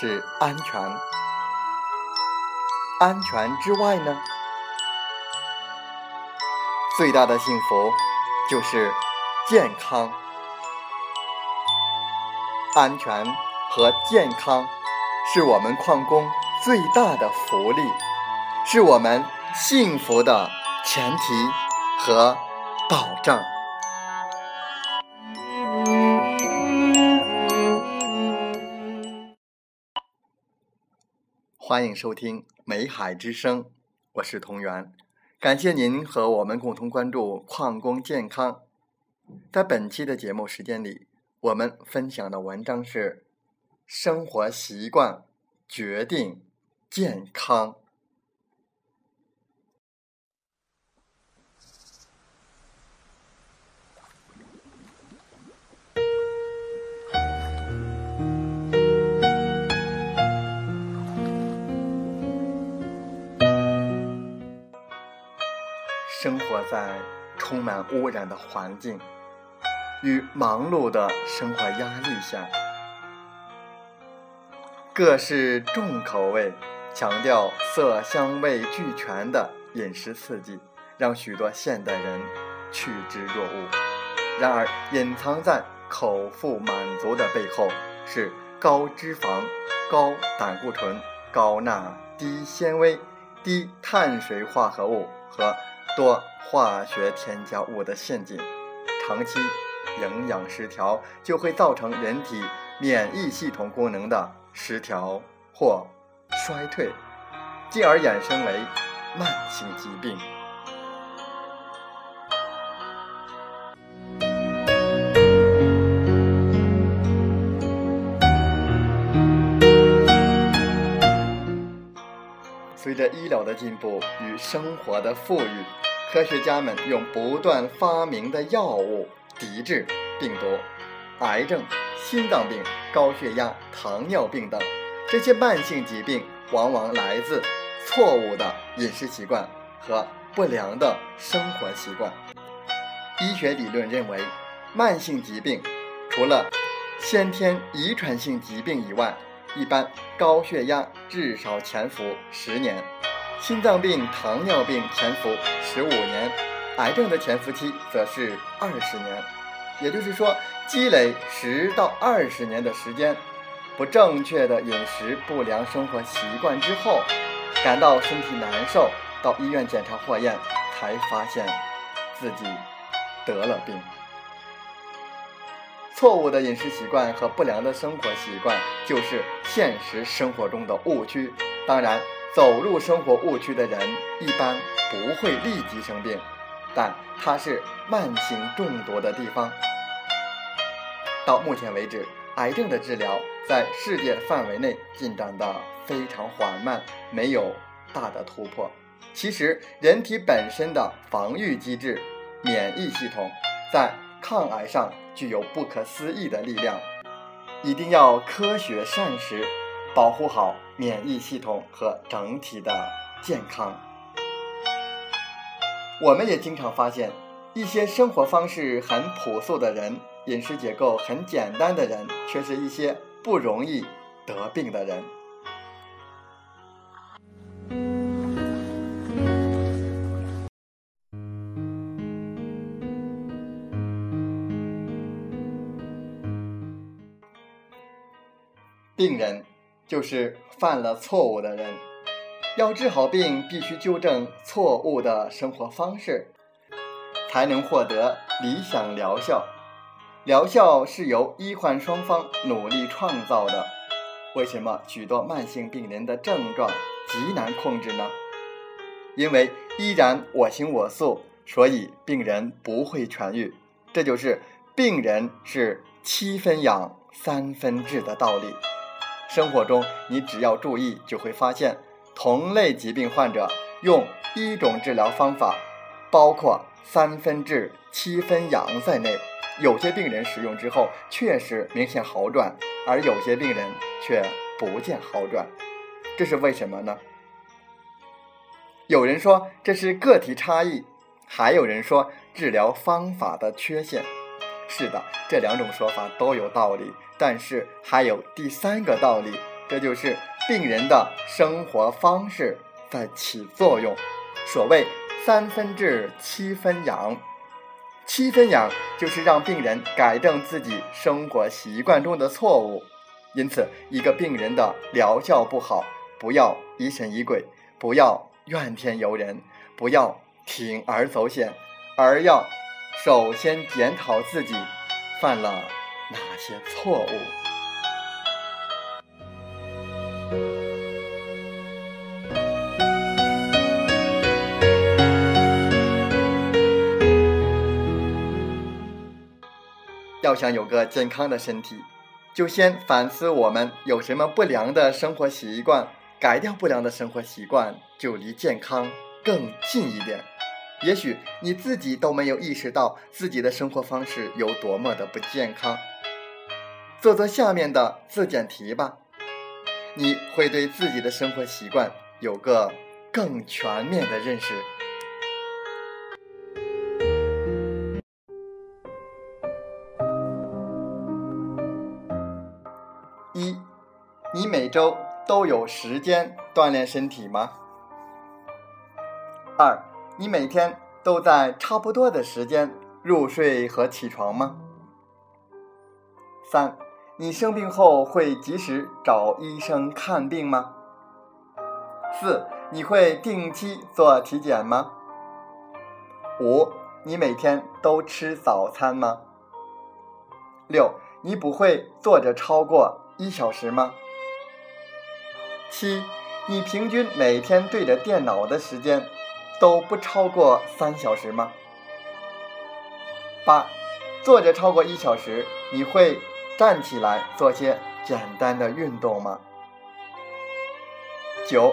是安全。安全之外呢，最大的幸福就是健康。安全和健康是我们矿工最大的福利，是我们幸福的前提和保障。欢迎收听《美海之声》，我是同源，感谢您和我们共同关注矿工健康。在本期的节目时间里，我们分享的文章是：生活习惯决定健康。生活在充满污染的环境与忙碌的生活压力下，各式重口味、强调色香味俱全的饮食刺激，让许多现代人趋之若鹜。然而，隐藏在口腹满足的背后，是高脂肪、高胆固醇、高钠、低纤维、低碳水化合物和。多化学添加物的陷阱，长期营养失调就会造成人体免疫系统功能的失调或衰退，进而衍生为慢性疾病。随着医疗的进步与生活的富裕。科学家们用不断发明的药物抵制病毒、癌症、心脏病、高血压、糖尿病等这些慢性疾病，往往来自错误的饮食习惯和不良的生活习惯。医学理论认为，慢性疾病除了先天遗传性疾病以外，一般高血压至少潜伏十年。心脏病、糖尿病潜伏十五年，癌症的潜伏期则是二十年。也就是说，积累十到二十年的时间，不正确的饮食、不良生活习惯之后，感到身体难受，到医院检查化验，才发现自己得了病。错误的饮食习惯和不良的生活习惯，就是现实生活中的误区。当然。走入生活误区的人一般不会立即生病，但它是慢性中毒的地方。到目前为止，癌症的治疗在世界范围内进展的非常缓慢，没有大的突破。其实，人体本身的防御机制——免疫系统，在抗癌上具有不可思议的力量。一定要科学膳食。保护好免疫系统和整体的健康。我们也经常发现，一些生活方式很朴素的人，饮食结构很简单的人，却是一些不容易得病的人。病人。就是犯了错误的人。要治好病，必须纠正错误的生活方式，才能获得理想疗效。疗效是由医患双方努力创造的。为什么许多慢性病人的症状极难控制呢？因为依然我行我素，所以病人不会痊愈。这就是病人是七分养三分治的道理。生活中，你只要注意，就会发现。同类疾病患者用一种治疗方法，包括三分治七分养在内，有些病人使用之后确实明显好转，而有些病人却不见好转，这是为什么呢？有人说这是个体差异，还有人说治疗方法的缺陷。是的，这两种说法都有道理，但是还有第三个道理，这就是。病人的生活方式在起作用。所谓三分治七分养，七分养就是让病人改正自己生活习惯中的错误。因此，一个病人的疗效不好，不要疑神疑鬼，不要怨天尤人，不要铤而走险，而要首先检讨自己犯了哪些错误。要想有个健康的身体，就先反思我们有什么不良的生活习惯，改掉不良的生活习惯，就离健康更近一点。也许你自己都没有意识到自己的生活方式有多么的不健康。做做下面的自检题吧，你会对自己的生活习惯有个更全面的认识。一，你每周都有时间锻炼身体吗？二，你每天都在差不多的时间入睡和起床吗？三，你生病后会及时找医生看病吗？四，你会定期做体检吗？五，你每天都吃早餐吗？六，你不会坐着超过。一小时吗？七，你平均每天对着电脑的时间都不超过三小时吗？八，坐着超过一小时，你会站起来做些简单的运动吗？九，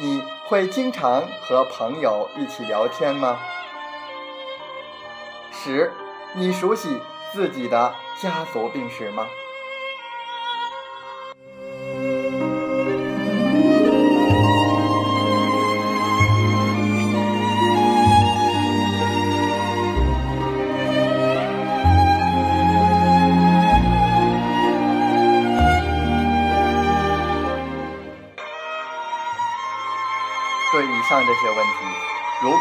你会经常和朋友一起聊天吗？十，你熟悉自己的家族病史吗？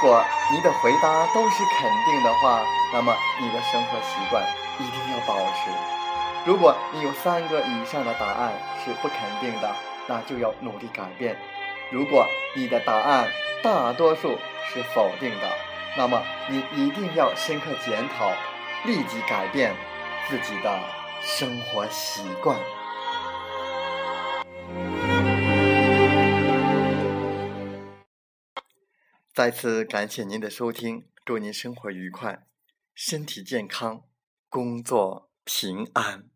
果你的回答都是肯定的话，那么你的生活习惯一定要保持；如果你有三个以上的答案是不肯定的，那就要努力改变；如果你的答案大多数是否定的，那么你一定要深刻检讨，立即改变自己的生活习惯。再次感谢您的收听，祝您生活愉快，身体健康，工作平安。